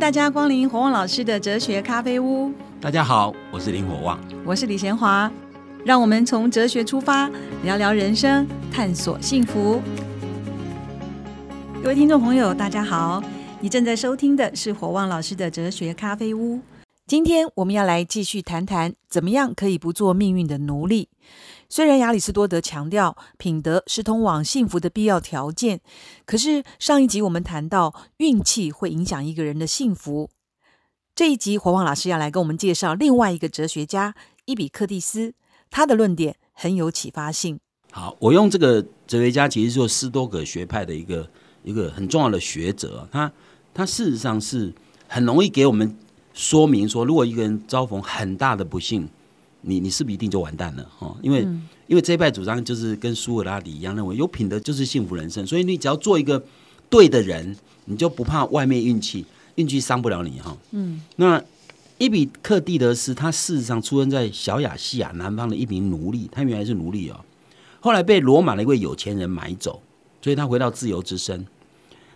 大家光临火旺老师的哲学咖啡屋。大家好，我是林火旺，我是李贤华。让我们从哲学出发，聊聊人生，探索幸福。各位听众朋友，大家好，你正在收听的是火旺老师的哲学咖啡屋。今天我们要来继续谈谈，怎么样可以不做命运的奴隶。虽然亚里士多德强调品德是通往幸福的必要条件，可是上一集我们谈到运气会影响一个人的幸福。这一集火旺老师要来跟我们介绍另外一个哲学家伊比克蒂斯，他的论点很有启发性。好，我用这个哲学家其实是斯多葛学派的一个一个很重要的学者，他他事实上是很容易给我们说明说，如果一个人遭逢很大的不幸。你你是不是一定就完蛋了哈？因为因为这一派主张就是跟苏格拉底一样，认为有品德就是幸福人生，所以你只要做一个对的人，你就不怕外面运气，运气伤不了你哈。嗯，那伊比克蒂德斯他事实上出生在小亚细亚南方的一名奴隶，他原来是奴隶哦，后来被罗马的一位有钱人买走，所以他回到自由之身。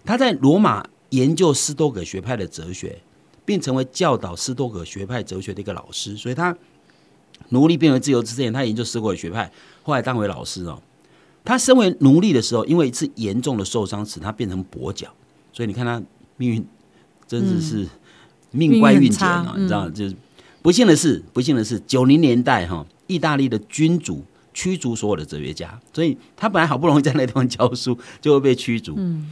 他在罗马研究斯多葛学派的哲学，并成为教导斯多葛学派哲学的一个老师，所以他。奴隶变为自由之前，他研究斯多葛学派，后来当为老师哦。他身为奴隶的时候，因为一次严重的受伤，使他变成跛脚。所以你看他命运真的是命乖运简啊！你知道，就是不幸的是，不幸的是，九零年代哈，意大利的君主驱逐所有的哲学家，所以他本来好不容易在那地方教书，就会被驱逐。嗯，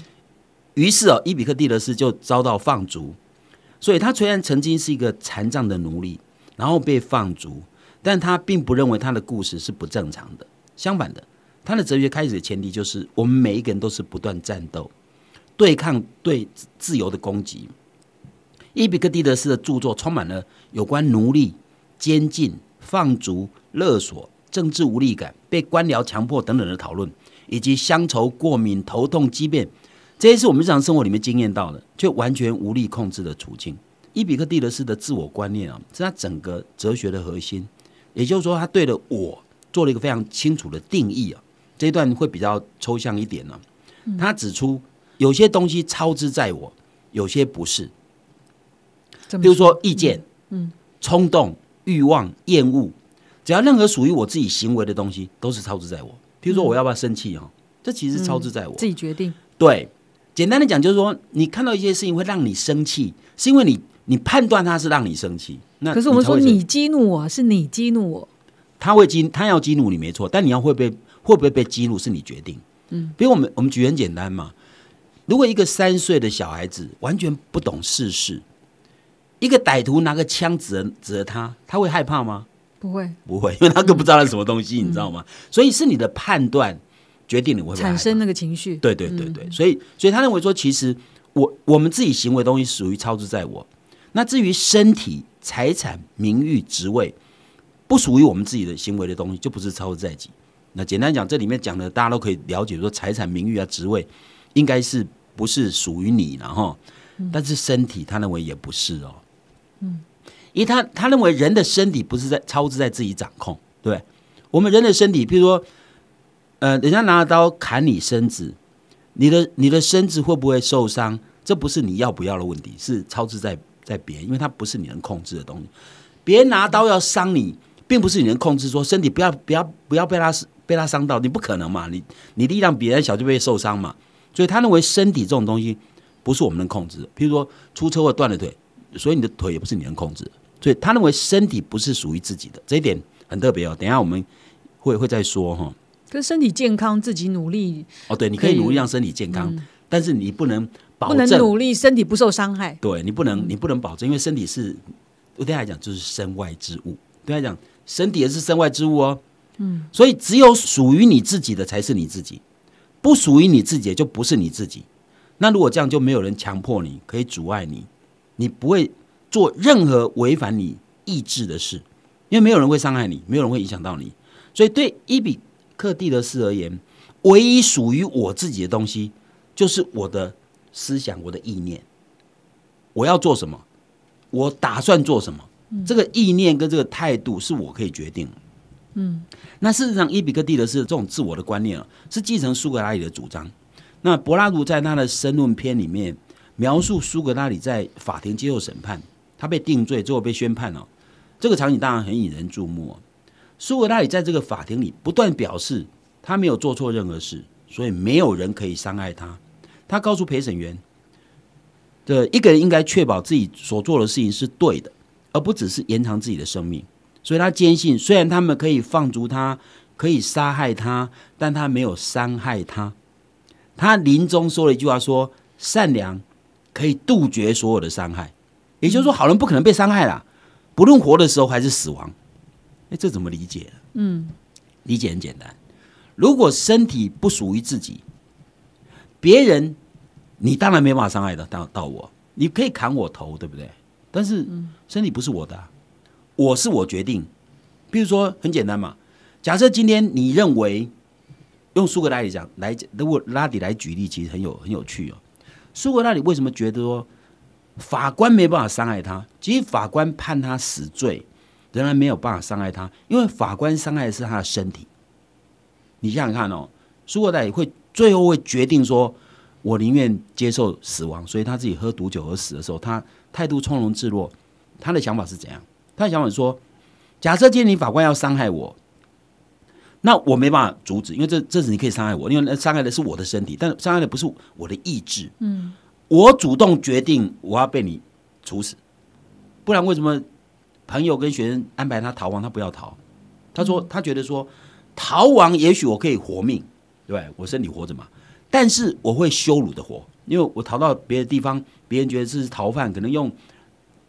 于是哦，伊比克蒂德斯就遭到放逐。所以他虽然曾经是一个残障的奴隶，然后被放逐。但他并不认为他的故事是不正常的，相反的，他的哲学开始的前提就是我们每一个人都是不断战斗，对抗对自由的攻击。伊比克蒂德斯的著作充满了有关奴隶、监禁、放逐、勒索、政治无力感、被官僚强迫等等的讨论，以及乡愁、过敏、头痛、畸变，这些是我们日常生活里面经验到的，却完全无力控制的处境。伊比克蒂德斯的自我观念啊，是他整个哲学的核心。也就是说，他对了我做了一个非常清楚的定义啊。这一段会比较抽象一点呢。他指出，有些东西超之在我，有些不是。比如说意见、嗯、冲动、欲望、厌恶，只要任何属于我自己行为的东西，都是超之在我。比如说，我要不要生气啊？这其实超之在我，自己决定。对，简单的讲，就是说，你看到一些事情会让你生气，是因为你你判断他是让你生气。那可是我们说你激怒我是你激怒我，他会激他要激怒你没错，但你要会被会不会被激怒是你决定。嗯，比如我们我们举很简单嘛，如果一个三岁的小孩子完全不懂世事，一个歹徒拿个枪指着指着他，他会害怕吗？不会，不会，因为他更不知道那什么东西，你知道吗？所以是你的判断决定你会产生那个情绪。对对对对，所以所以他认为说，其实我我们自己行为东西属于超之在我。那至于身体。财产、名誉、职位，不属于我们自己的行为的东西，就不是超在己。那简单讲，这里面讲的，大家都可以了解，说财产、名誉啊、职位，应该是不是属于你了哈？但是身体，他认为也不是哦。嗯，因为他他认为人的身体不是在超之在自己掌控，对我们人的身体，譬如说，呃，人家拿刀砍你身子，你的你的身子会不会受伤？这不是你要不要的问题，是超之在。在别人，因为它不是你能控制的东西。别人拿刀要伤你，并不是你能控制。说身体不要不要不要被他被他伤到，你不可能嘛？你你力量比人小就被受伤嘛？所以他认为身体这种东西不是我们能控制。的。譬如说出车祸断了腿，所以你的腿也不是你能控制。所以他认为身体不是属于自己的，这一点很特别哦。等一下我们会会再说哈。可是身体健康，自己努力哦。对，你可以努力让身体健康，但是你不能。不能努力，身体不受伤害。对你不能，你不能保证，因为身体是，对他来讲就是身外之物。对他讲，身体也是身外之物哦。嗯，所以只有属于你自己的才是你自己，不属于你自己的就不是你自己。那如果这样，就没有人强迫你，可以阻碍你，你不会做任何违反你意志的事，因为没有人会伤害你，没有人会影响到你。所以对伊比克蒂德斯而言，唯一属于我自己的东西，就是我的。思想，我的意念，我要做什么？我打算做什么？这个意念跟这个态度是我可以决定。嗯，那事实上，伊比克蒂德斯这种自我的观念啊，是继承苏格拉底的主张。那柏拉图在他的申论篇里面，描述苏格拉底在法庭接受审判，他被定罪，最后被宣判了。这个场景当然很引人注目。苏格拉底在这个法庭里不断表示，他没有做错任何事，所以没有人可以伤害他。他告诉陪审员，这一个人应该确保自己所做的事情是对的，而不只是延长自己的生命。所以他坚信，虽然他们可以放逐他，可以杀害他，但他没有伤害他。他临终说了一句话：说善良可以杜绝所有的伤害。也就是说，好人不可能被伤害了，不论活的时候还是死亡。哎，这怎么理解？嗯，理解很简单。如果身体不属于自己，别人你当然没办法伤害到到到我。你可以砍我头，对不对？但是身体不是我的，我是我决定。比如说，很简单嘛。假设今天你认为用苏格拉底讲来，如果拉底来举例，其实很有很有趣哦。苏格拉底为什么觉得说法官没办法伤害他？其实法官判他死罪，仍然没有办法伤害他，因为法官伤害的是他的身体。你想想看哦，苏格拉底会最后会决定说。我宁愿接受死亡，所以他自己喝毒酒而死的时候，他态度从容自若。他的想法是怎样？他的想法是说：假设今天你法官要伤害我，那我没办法阻止，因为这这是你可以伤害我，因为伤害的是我的身体，但伤害的不是我的意志。嗯，我主动决定我要被你处死，不然为什么朋友跟学生安排他逃亡，他不要逃？他说他觉得说逃亡也许我可以活命，对我身体活着嘛。但是我会羞辱的活，因为我逃到别的地方，别人觉得这是逃犯，可能用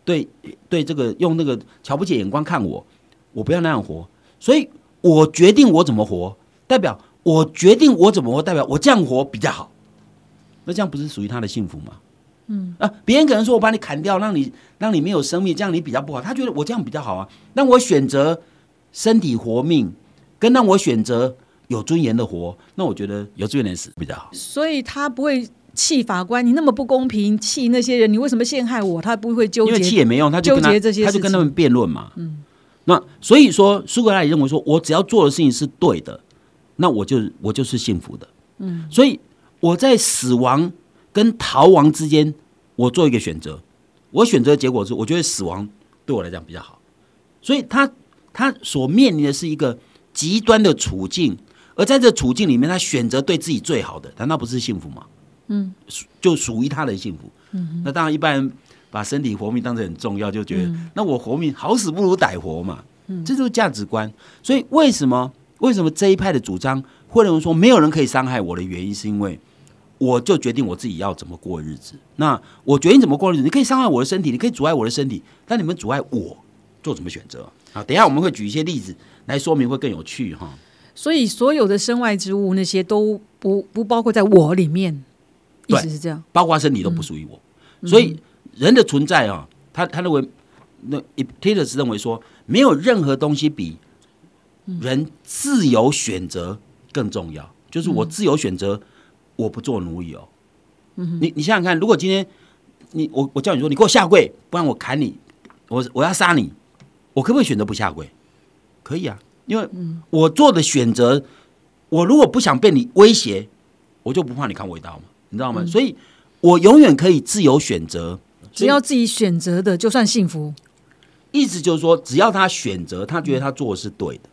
对对这个用那个瞧不起眼光看我，我不要那样活，所以我决定我怎么活，代表我决定我怎么活，代表我这样活比较好。那这样不是属于他的幸福吗？嗯啊，别人可能说我把你砍掉，让你让你没有生命，这样你比较不好。他觉得我这样比较好啊，那我选择身体活命，跟让我选择。有尊严的活，那我觉得有尊严的死比较好。所以他不会气法官，你那么不公平，气那些人，你为什么陷害我？他不会纠结，因为气也没用，他就纠结这些，他就跟他们辩论嘛。嗯，那所以说，苏格拉底认为说，我只要做的事情是对的，那我就我就是幸福的。嗯，所以我在死亡跟逃亡之间，我做一个选择，我选择的结果是，我觉得死亡对我来讲比较好。所以他他所面临的是一个极端的处境。而在这处境里面，他选择对自己最好的，难道不是幸福吗？嗯，就属于他的幸福。嗯，那当然，一般人把身体活命当成很重要，就觉得那我活命好死不如歹活嘛。嗯，这就是价值观。所以为什么为什么这一派的主张会认为说没有人可以伤害我的原因，是因为我就决定我自己要怎么过日子。那我决定怎么过日子，你可以伤害我的身体，你可以阻碍我的身体，但你们阻碍我做什么选择？好，等一下我们会举一些例子来说明，会更有趣哈。所以，所有的身外之物，那些都不不包括在我里面，意思是这样，包括身体都不属于我。所以，人的存在啊，他他认为，那 e p i t e s 认为说，没有任何东西比人自由选择更重要。就是我自由选择，我不做奴役哦。你你想想看，如果今天你我我叫你说，你给我下跪，不然我砍你，我我要杀你，我可不可以选择不下跪？可以啊。因为我做的选择，我如果不想被你威胁，我就不怕你看我一刀嘛，你知道吗？所以，我永远可以自由选择，只要自己选择的就算幸福。意思就是说，只要他选择，他觉得他做的是对的。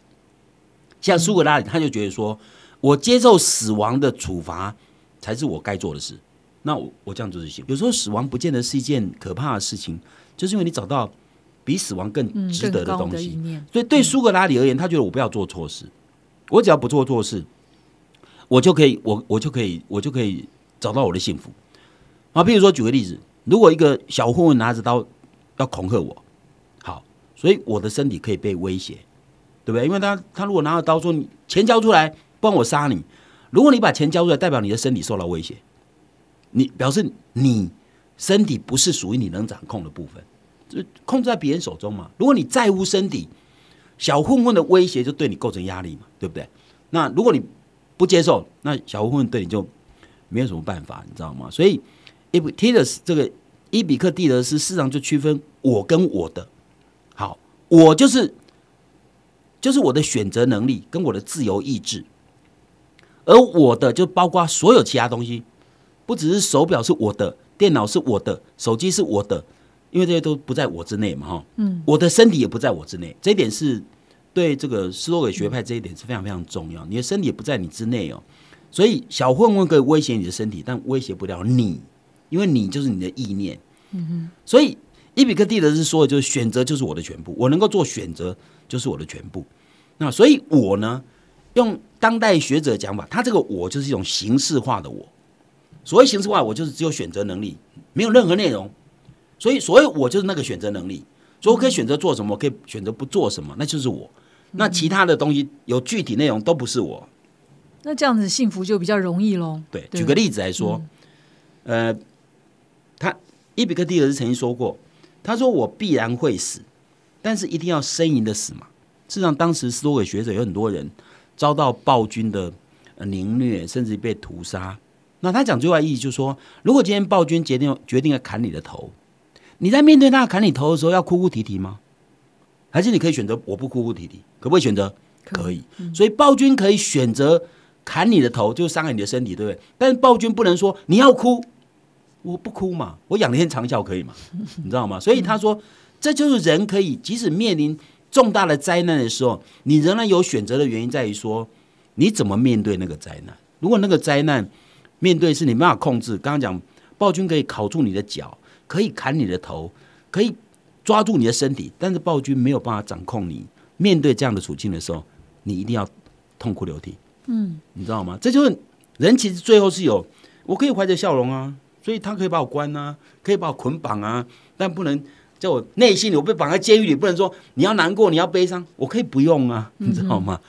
像苏格拉底，他就觉得说，我接受死亡的处罚才是我该做的事。那我我这样做就是行。有时候死亡不见得是一件可怕的事情，就是因为你找到。比死亡更值得的东西，所以对苏格拉底而言，他觉得我不要做错事，我只要不做错事，我就可以，我我就可以，我就可以找到我的幸福。啊，比如说举个例子，如果一个小混混拿着刀要恐吓我，好，所以我的身体可以被威胁，对不对？因为他他如果拿着刀说你钱交出来，不然我杀你。如果你把钱交出来，代表你的身体受到威胁，你表示你身体不是属于你能掌控的部分。就控制在别人手中嘛。如果你在乎身体，小混混的威胁就对你构成压力嘛，对不对？那如果你不接受，那小混混对你就没有什么办法，你知道吗？所以伊比蒂德斯这个伊比克蒂德斯市场就区分我跟我的。好，我就是就是我的选择能力跟我的自由意志，而我的就包括所有其他东西，不只是手表是我的，电脑是我的，手机是我的，因为这些都不在我之内嘛，哈，嗯，我的身体也不在我之内，这一点是对这个斯多葛学派这一点是非常非常重要，你的身体也不在你之内哦，所以小混混可以威胁你的身体，但威胁不了你，因为你就是你的意念，嗯哼，所以伊比克蒂德是说的就是选择就是我的全部，我能够做选择就是我的全部，那所以我呢，用当代学者讲法，他这个我就是一种形式化的我。所谓形式化，我就是只有选择能力，没有任何内容。所以，所谓我就是那个选择能力，所以我可以选择做什么，我可以选择不做什么，那就是我。那其他的东西有具体内容都不是我。那这样子幸福就比较容易喽。对，举个例子来说，呃，他伊比克蒂尔是曾经说过，他说我必然会死，但是一定要呻吟的死嘛。事实上，当时斯多葛学者有很多人遭到暴君的凌虐，甚至被屠杀。那他讲最外意义就是说，如果今天暴君决定决定要砍你的头，你在面对他砍你头的时候，要哭哭啼啼吗？还是你可以选择我不哭哭啼啼？可不可以选择？可以。所以暴君可以选择砍你的头，就是伤害你的身体，对不对？但是暴君不能说你要哭，我不哭嘛，我仰天长啸可以吗？你知道吗？所以他说，这就是人可以即使面临重大的灾难的时候，你仍然有选择的原因在于说，你怎么面对那个灾难？如果那个灾难，面对是你没办法控制。刚刚讲暴君可以烤住你的脚，可以砍你的头，可以抓住你的身体，但是暴君没有办法掌控你。面对这样的处境的时候，你一定要痛哭流涕。嗯，你知道吗？这就是人其实最后是有，我可以怀着笑容啊，所以他可以把我关啊，可以把我捆绑啊，但不能在我内心里我被绑在监狱里，不能说你要难过，你要悲伤，我可以不用啊，你知道吗？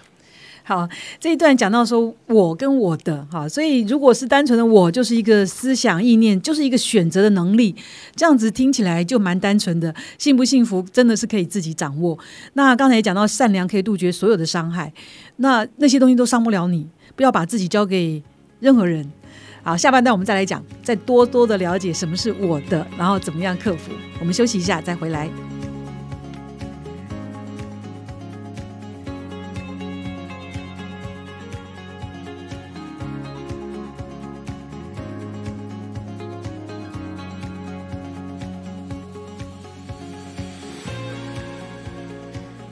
好，这一段讲到说我跟我的哈，所以如果是单纯的我，就是一个思想意念，就是一个选择的能力，这样子听起来就蛮单纯的。幸不幸福真的是可以自己掌握。那刚才也讲到善良可以杜绝所有的伤害，那那些东西都伤不了你，不要把自己交给任何人。好，下半段我们再来讲，再多多的了解什么是我的，然后怎么样克服。我们休息一下再回来。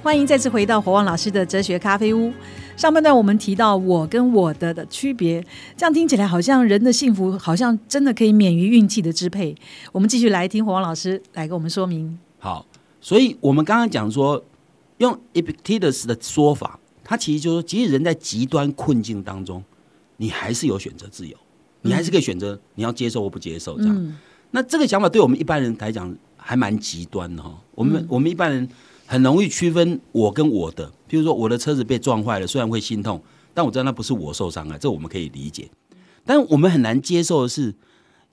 欢迎再次回到火旺老师的哲学咖啡屋。上半段我们提到我跟我的的区别，这样听起来好像人的幸福好像真的可以免于运气的支配。我们继续来听火旺老师来给我们说明。好，所以我们刚刚讲说，用 Epictetus 的说法，他其实就是说，即使人在极端困境当中，你还是有选择自由，你还是可以选择你要接受或不接受这样。那这个想法对我们一般人来讲还蛮极端的哈。我们我们一般人。很容易区分我跟我的，譬如说我的车子被撞坏了，虽然会心痛，但我知道那不是我受伤害，这我们可以理解。但我们很难接受的是，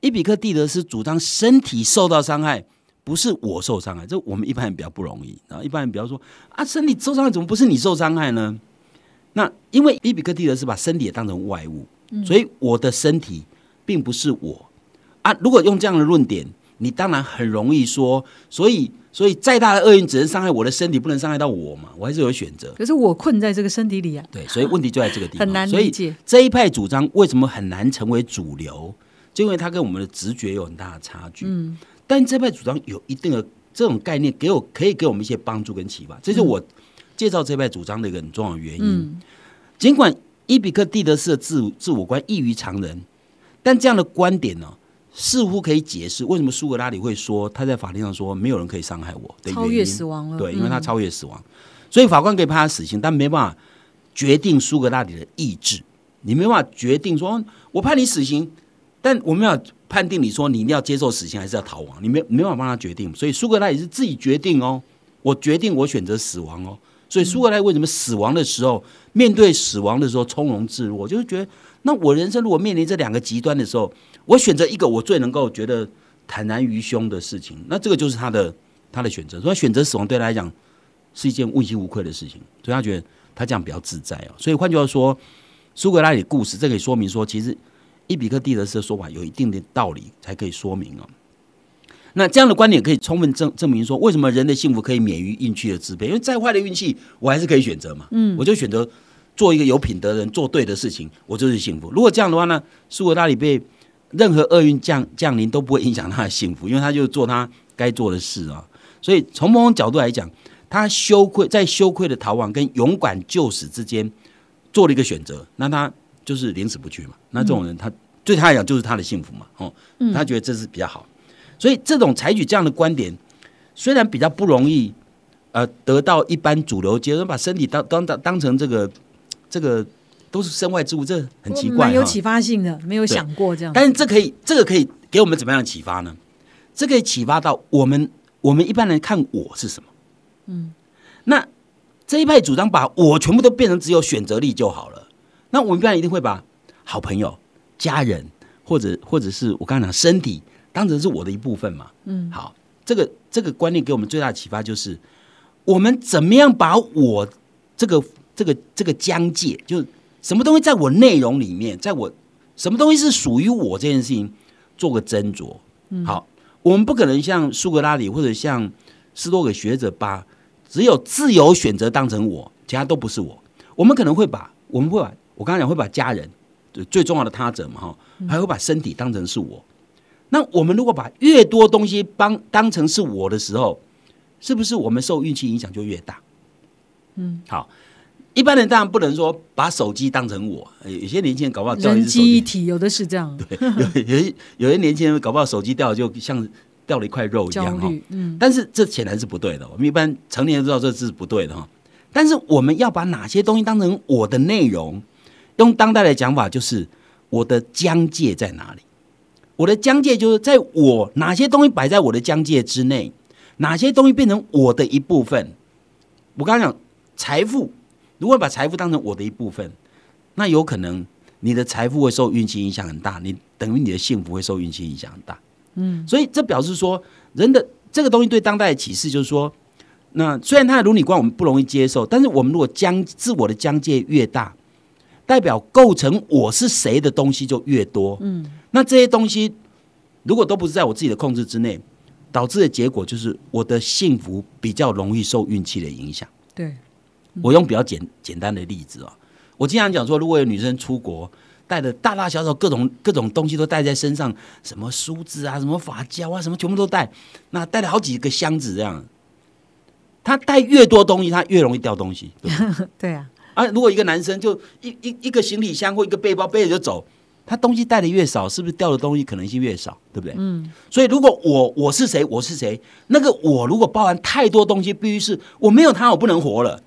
伊比克蒂德斯主张身体受到伤害不是我受伤害，这我们一般人比较不容易。然后一般人比方说啊，身体受伤害怎么不是你受伤害呢？那因为伊比克蒂德是把身体也当成外物，所以我的身体并不是我啊。如果用这样的论点，你当然很容易说，所以。所以再大的厄运只能伤害我的身体，不能伤害到我嘛？我还是有选择。可是我困在这个身体里啊。对，所以问题就在这个地方。很难理解这一派主张为什么很难成为主流，就因为它跟我们的直觉有很大的差距。嗯。但这派主张有一定的这种概念，给我可以给我们一些帮助跟启发，这是我介绍这派主张的一个很重要的原因。尽管伊比克蒂德斯的自自我观异于常人，但这样的观点呢？似乎可以解释为什么苏格拉底会说他在法庭上说没有人可以伤害我的超越死亡了。对，因为他超越死亡，所以法官可以判他死刑，但没办法决定苏格拉底的意志。你没办法决定说，我判你死刑，但我们要判定你说你一定要接受死刑还是要逃亡，你没没办法帮他决定。所以苏格拉底是自己决定哦，我决定我选择死亡哦。所以苏格拉底为什么死亡的时候面对死亡的时候从容自若，就是觉得那我人生如果面临这两个极端的时候。我选择一个我最能够觉得坦然于胸的事情，那这个就是他的他的选择。所以选择死亡对他来讲是一件问心无愧的事情，所以他觉得他这样比较自在哦。所以换句话说，苏格拉底故事这可以说明说，其实伊比克蒂德斯的说法有一定的道理，才可以说明哦。那这样的观点可以充分证证明说，为什么人的幸福可以免于运气的支配？因为再坏的运气，我还是可以选择嘛。嗯，我就选择做一个有品德的人，做对的事情，我就是幸福。如果这样的话呢，苏格拉底被任何厄运降降临都不会影响他的幸福，因为他就做他该做的事啊。所以从某种角度来讲，他羞愧在羞愧的逃亡跟勇敢救死之间做了一个选择，那他就是宁死不屈嘛。那这种人，他对他来讲就是他的幸福嘛。哦，他觉得这是比较好。所以这种采取这样的观点，虽然比较不容易，呃，得到一般主流接受，把身体当当当当成这个这个都是身外之物，这很奇怪，有启发性的，没有想过这样。但是这可以，这个可以给我们怎么样的启发呢？这可以启发到我们，我们一般人看我是什么？嗯，那这一派主张把我全部都变成只有选择力就好了。那我们一般人一定会把好朋友、家人，或者或者是我刚才讲身体。当成是我的一部分嘛，嗯，好，这个这个观念给我们最大的启发就是，我们怎么样把我这个这个这个疆界，就是什么东西在我内容里面，在我什么东西是属于我这件事情，做个斟酌。好，我们不可能像苏格拉底或者像斯多葛学者，把只有自由选择当成我，其他都不是我。我们可能会把我们会把我刚才讲会把家人，最重要的他者嘛，哈，还会把身体当成是我。那我们如果把越多东西帮当成是我的时候，是不是我们受运气影响就越大？嗯，好，一般人当然不能说把手机当成我，有些年轻人搞不好人机一体，有的是这样。对，有有有些年轻人搞不好手机掉就像掉了一块肉一样哈。嗯，但是这显然是不对的。我们一般成年人知道这是不对的哈。但是我们要把哪些东西当成我的内容？用当代的讲法，就是我的疆界在哪里？我的疆界就是在我哪些东西摆在我的疆界之内，哪些东西变成我的一部分。我刚刚讲财富，如果把财富当成我的一部分，那有可能你的财富会受运气影响很大，你等于你的幸福会受运气影响很大。嗯，所以这表示说，人的这个东西对当代的启示就是说，那虽然他的伦理观我们不容易接受，但是我们如果将自我的疆界越大，代表构成我是谁的东西就越多。嗯。那这些东西如果都不是在我自己的控制之内，导致的结果就是我的幸福比较容易受运气的影响。对，我用比较简简单的例子啊，我经常讲说，如果有女生出国，带的大大小小各种各种东西都带在身上，什么梳子啊，什么发胶啊，什么全部都带，那带了好几个箱子这样，他带越多东西，他越容易掉东西。对 啊，啊，如果一个男生就一一一个行李箱或一个背包背着就走。他东西带的越少，是不是掉的东西可能性越少？对不对？嗯。所以如果我我是谁，我是谁，那个我如果包含太多东西，必须是我没有他我不能活了，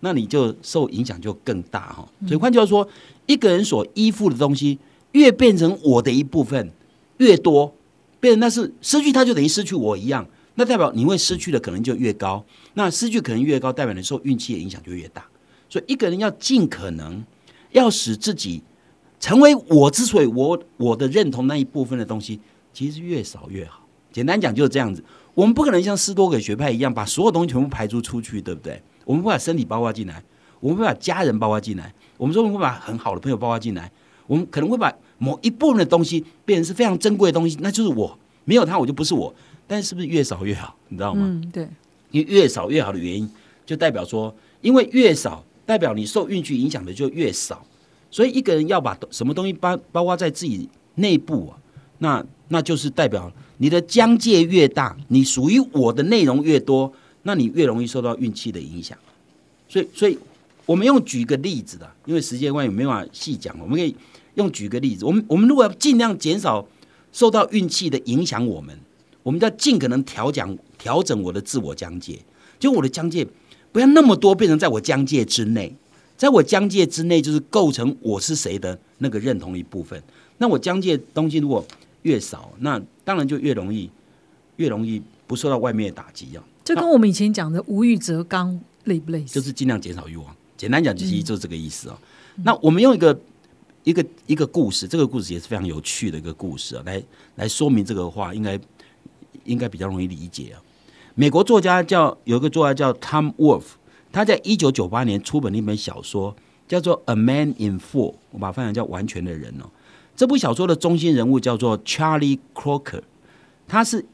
那你就受影响就更大哈。所以换句话说，一个人所依附的东西越变成我的一部分越多，变成那是失去他就等于失去我一样，那代表你会失去的可能就越高。那失去可能越高，代表你受运气的影响就越大。所以一个人要尽可能要使自己。成为我之所以我我的认同那一部分的东西，其实越少越好。简单讲就是这样子。我们不可能像斯多葛学派一样把所有东西全部排除出去，对不对？我们会把身体包括进来，我们会把家人包括进来，我们说我们会把很好的朋友包括进来。我们可能会把某一部分的东西变成是非常珍贵的东西，那就是我没有他我就不是我。但是是不是越少越好？你知道吗？嗯，对。因为越少越好的原因，就代表说，因为越少，代表你受运气影响的就越少。所以一个人要把什么东西包包括在自己内部啊，那那就是代表你的疆界越大，你属于我的内容越多，那你越容易受到运气的影响。所以，所以我们用举个例子的，因为时间关系没办法细讲，我们可以用举个例子。我们我们如果要尽量减少受到运气的影响，我们我们要尽可能调讲调整我的自我疆界，就我的疆界不要那么多，变成在我疆界之内。在我疆界之内，就是构成我是谁的那个认同一部分。那我疆界东西如果越少，那当然就越容易越容易不受到外面的打击啊。这跟我们以前讲的无欲则刚类不类似？就是尽量减少欲望。简单讲，其实就是这个意思啊。那我们用一个一个一个故事，这个故事也是非常有趣的一个故事啊，来来说明这个话，应该应该比较容易理解啊。美国作家叫有一个作家叫 Tom Wolf。他在一九九八年出版了一本小说，叫做《A Man in Four》，我把它翻译叫“完全的人”哦。这部小说的中心人物叫做 Charlie Crocker，他是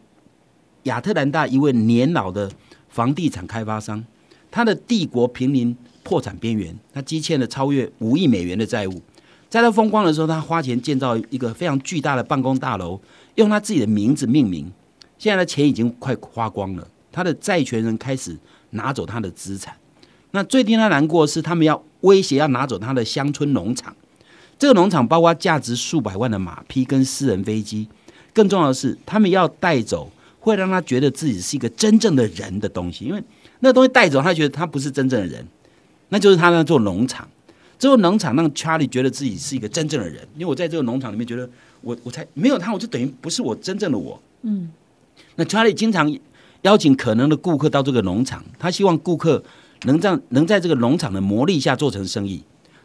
亚特兰大一位年老的房地产开发商，他的帝国濒临破产边缘，他积欠了超越五亿美元的债务。在他风光的时候，他花钱建造一个非常巨大的办公大楼，用他自己的名字命名。现在的钱已经快花光了，他的债权人开始拿走他的资产。那最令他难过的是，他们要威胁要拿走他的乡村农场。这个农场包括价值数百万的马匹跟私人飞机。更重要的是，他们要带走会让他觉得自己是一个真正的人的东西，因为那东西带走，他觉得他不是真正的人，那就是他那座农场。这座农场让查理觉得自己是一个真正的人，因为我在这个农场里面觉得，我我才没有他，我就等于不是我真正的我。嗯。那查理经常邀请可能的顾客到这个农场，他希望顾客能让能在这个农场的魔力下做成生意。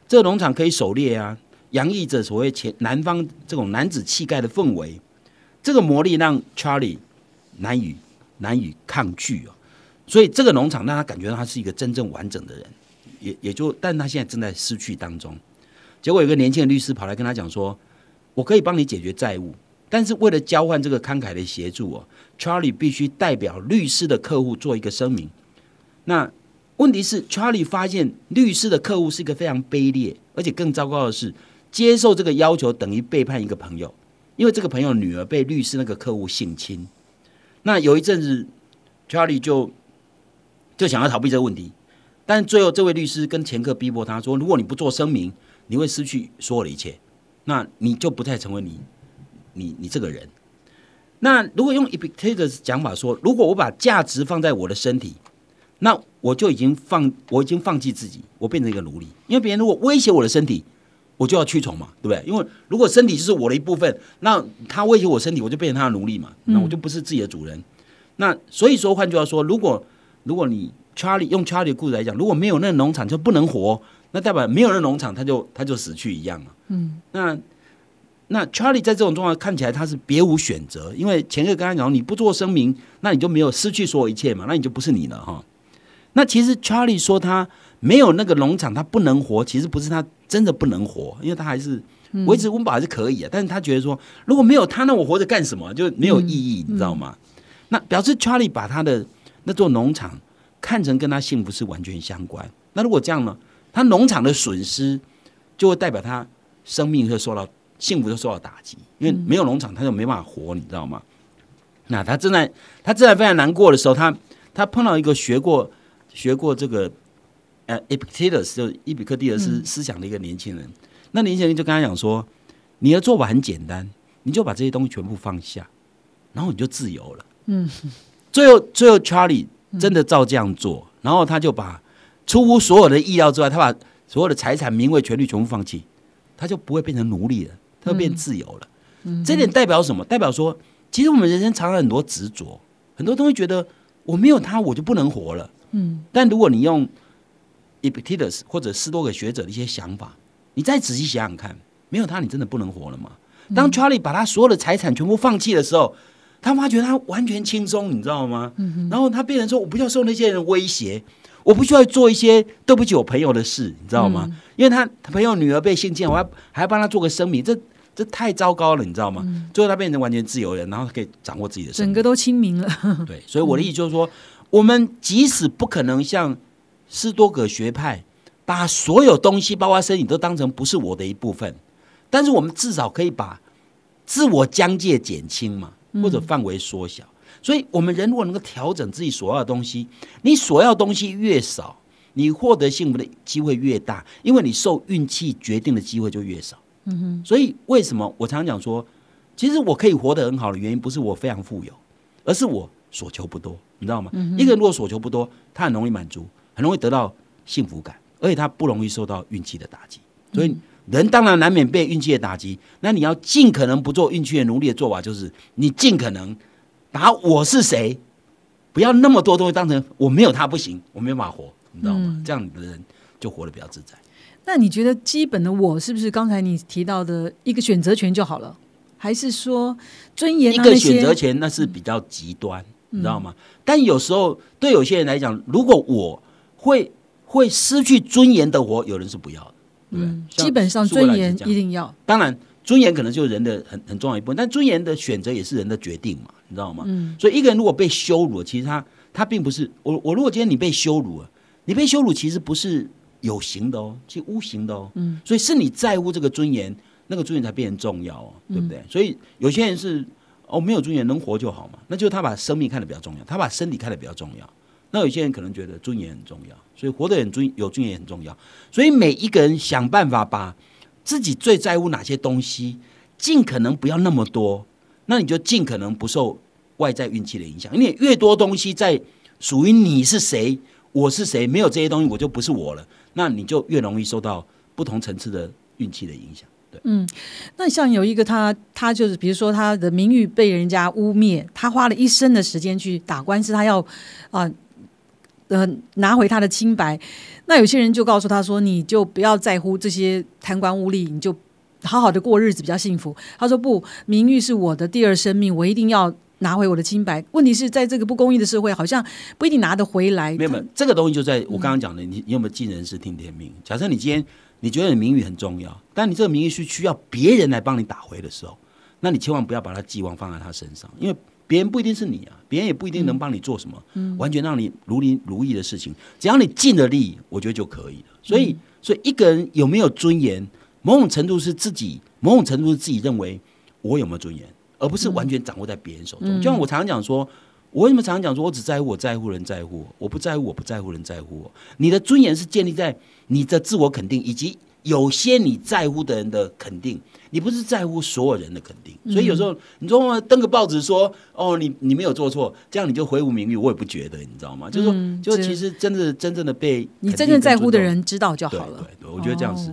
这个农场可以狩猎啊，洋溢着所谓前南方这种男子气概的氛围。这个魔力让 Charlie 难以难以抗拒哦，所以这个农场让他感觉到他是一个真正完整的人，也也就，但他现在正在失去当中。结果有个年轻的律师跑来跟他讲说：“我可以帮你解决债务。”但是为了交换这个慷慨的协助哦，Charlie 必须代表律师的客户做一个声明。那问题是，Charlie 发现律师的客户是一个非常卑劣，而且更糟糕的是，接受这个要求等于背叛一个朋友，因为这个朋友女儿被律师那个客户性侵。那有一阵子，Charlie 就就想要逃避这个问题，但最后这位律师跟前客逼迫他说：“如果你不做声明，你会失去所有的一切，那你就不再成为你。”你你这个人，那如果用 Epictetus 讲法说，如果我把价值放在我的身体，那我就已经放我已经放弃自己，我变成一个奴隶。因为别人如果威胁我的身体，我就要屈从嘛，对不对？因为如果身体就是我的一部分，那他威胁我身体，我就变成他的奴隶嘛，那我就不是自己的主人。那所以说，换句话说，如果如果你 Charlie 用 Charlie 的故事来讲，如果没有那个农场就不能活，那代表没有那农场他就他就死去一样了。嗯，那。那 Charlie 在这种状况看起来他是别无选择，因为前个刚才讲，你不做声明，那你就没有失去所有一切嘛，那你就不是你了哈。那其实 Charlie 说他没有那个农场，他不能活，其实不是他真的不能活，因为他还是维持温饱还是可以啊。但是他觉得说，如果没有他，那我活着干什么？就没有意义，你知道吗？那表示 Charlie 把他的那座农场看成跟他幸福是完全相关。那如果这样呢，他农场的损失就会代表他生命会受到。幸福就受到打击，因为没有农场，他就没办法活，你知道吗？那他正在他正在非常难过的时候，他他碰到一个学过学过这个呃 Epictetus 就伊比克蒂尔斯思想的一个年轻人。那年轻人就跟他讲说：“你的做法很简单，你就把这些东西全部放下，然后你就自由了。”嗯。最后，最后，Charlie 真的照这样做，然后他就把出乎所有的意料之外，他把所有的财产、名位、权利全部放弃，他就不会变成奴隶了。他就变自由了，这点代表什么？代表说，其实我们人生常常很多执着，很多东西觉得我没有他，我就不能活了。嗯，但如果你用 Epictetus 或者斯多葛学者的一些想法，你再仔细想想看，没有他，你真的不能活了吗？当 Charlie 把他所有的财产全部放弃的时候，他发觉他完全轻松，你知道吗？然后他变成说，我不要受那些人威胁。我不需要做一些对不起我朋友的事，你知道吗？因为他朋友女儿被性侵，我还还要帮他做个声明，这这太糟糕了，你知道吗？最后他变成完全自由人，然后可以掌握自己的，整个都清明了。对，所以我的意思就是说，我们即使不可能像斯多葛学派把所有东西，包括身体，都当成不是我的一部分，但是我们至少可以把自我疆界减轻嘛，或者范围缩小。所以，我们人如果能够调整自己所要的东西，你所要东西越少，你获得幸福的机会越大，因为你受运气决定的机会就越少。嗯哼。所以，为什么我常常讲说，其实我可以活得很好的原因，不是我非常富有，而是我所求不多，你知道吗？一个人如果所求不多，他很容易满足，很容易得到幸福感，而且他不容易受到运气的打击。所以，人当然难免被运气的打击，那你要尽可能不做运气的奴隶的做法，就是你尽可能。把我是谁，不要那么多东西当成我没有他不行，我没办法活，你知道吗？这样的人就活得比较自在。那你觉得基本的我是不是刚才你提到的一个选择权就好了？还是说尊严？一个选择权那是比较极端，你知道吗？但有时候对有些人来讲，如果我会会失去尊严的活，有人是不要的。嗯，基本上尊严一定要。当然。尊严可能就是人的很很重要一部分，但尊严的选择也是人的决定嘛，你知道吗？嗯。所以一个人如果被羞辱，其实他他并不是我我如果今天你被羞辱了，你被羞辱其实不是有形的哦，是无形的哦。嗯，所以是你在乎这个尊严，那个尊严才变成重要哦，对不对？所以有些人是哦，没有尊严能活就好嘛，那就是他把生命看得比较重要，他把身体看得比较重要。那有些人可能觉得尊严很重要，所以活得很尊有尊严很重要。所以每一个人想办法把自己最在乎哪些东西，尽可能不要那么多，那你就尽可能不受外在运气的影响。因为越多东西在属于你是谁，我是谁，没有这些东西我就不是我了，那你就越容易受到不同层次的运气的影响。对，嗯，那像有一个他，他就是比如说他的名誉被人家污蔑，他花了一生的时间去打官司，他要啊。拿回他的清白。那有些人就告诉他说：“你就不要在乎这些贪官污吏，你就好好的过日子，比较幸福。”他说：“不，名誉是我的第二生命，我一定要拿回我的清白。问题是在这个不公义的社会，好像不一定拿得回来。没有，没有这个东西就在我刚刚讲的，你你有没有尽人事听天命？假设你今天你觉得你名誉很重要，但你这个名誉是需要别人来帮你打回的时候，那你千万不要把他寄望放在他身上，因为。”别人不一定是你啊，别人也不一定能帮你做什么，嗯完全让你如临如意的事情，只要你尽了力，我觉得就可以了。所以，所以一个人有没有尊严，某种程度是自己，某种程度是自己认为我有没有尊严，而不是完全掌握在别人手中。就像我常常讲说，我为什么常常讲说我只在乎我在乎人在乎我，我不在乎我不在乎人在乎我。你的尊严是建立在你的自我肯定以及。有些你在乎的人的肯定，你不是在乎所有人的肯定，所以有时候你说登个报纸说哦，你你没有做错，这样你就回无名誉，我也不觉得，你知道吗？就是说，就其实真的真正的被你真正在乎的人知道就好了。对对，我觉得这样是。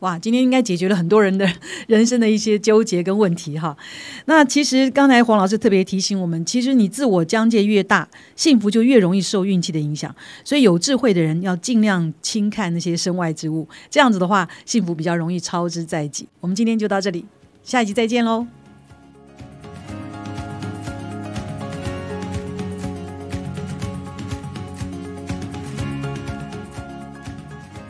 哇，今天应该解决了很多人的人生的一些纠结跟问题哈。那其实刚才黄老师特别提醒我们，其实你自我疆界越大，幸福就越容易受运气的影响。所以有智慧的人要尽量轻看那些身外之物，这样子的话，幸福比较容易超之在即。我们今天就到这里，下一集再见喽。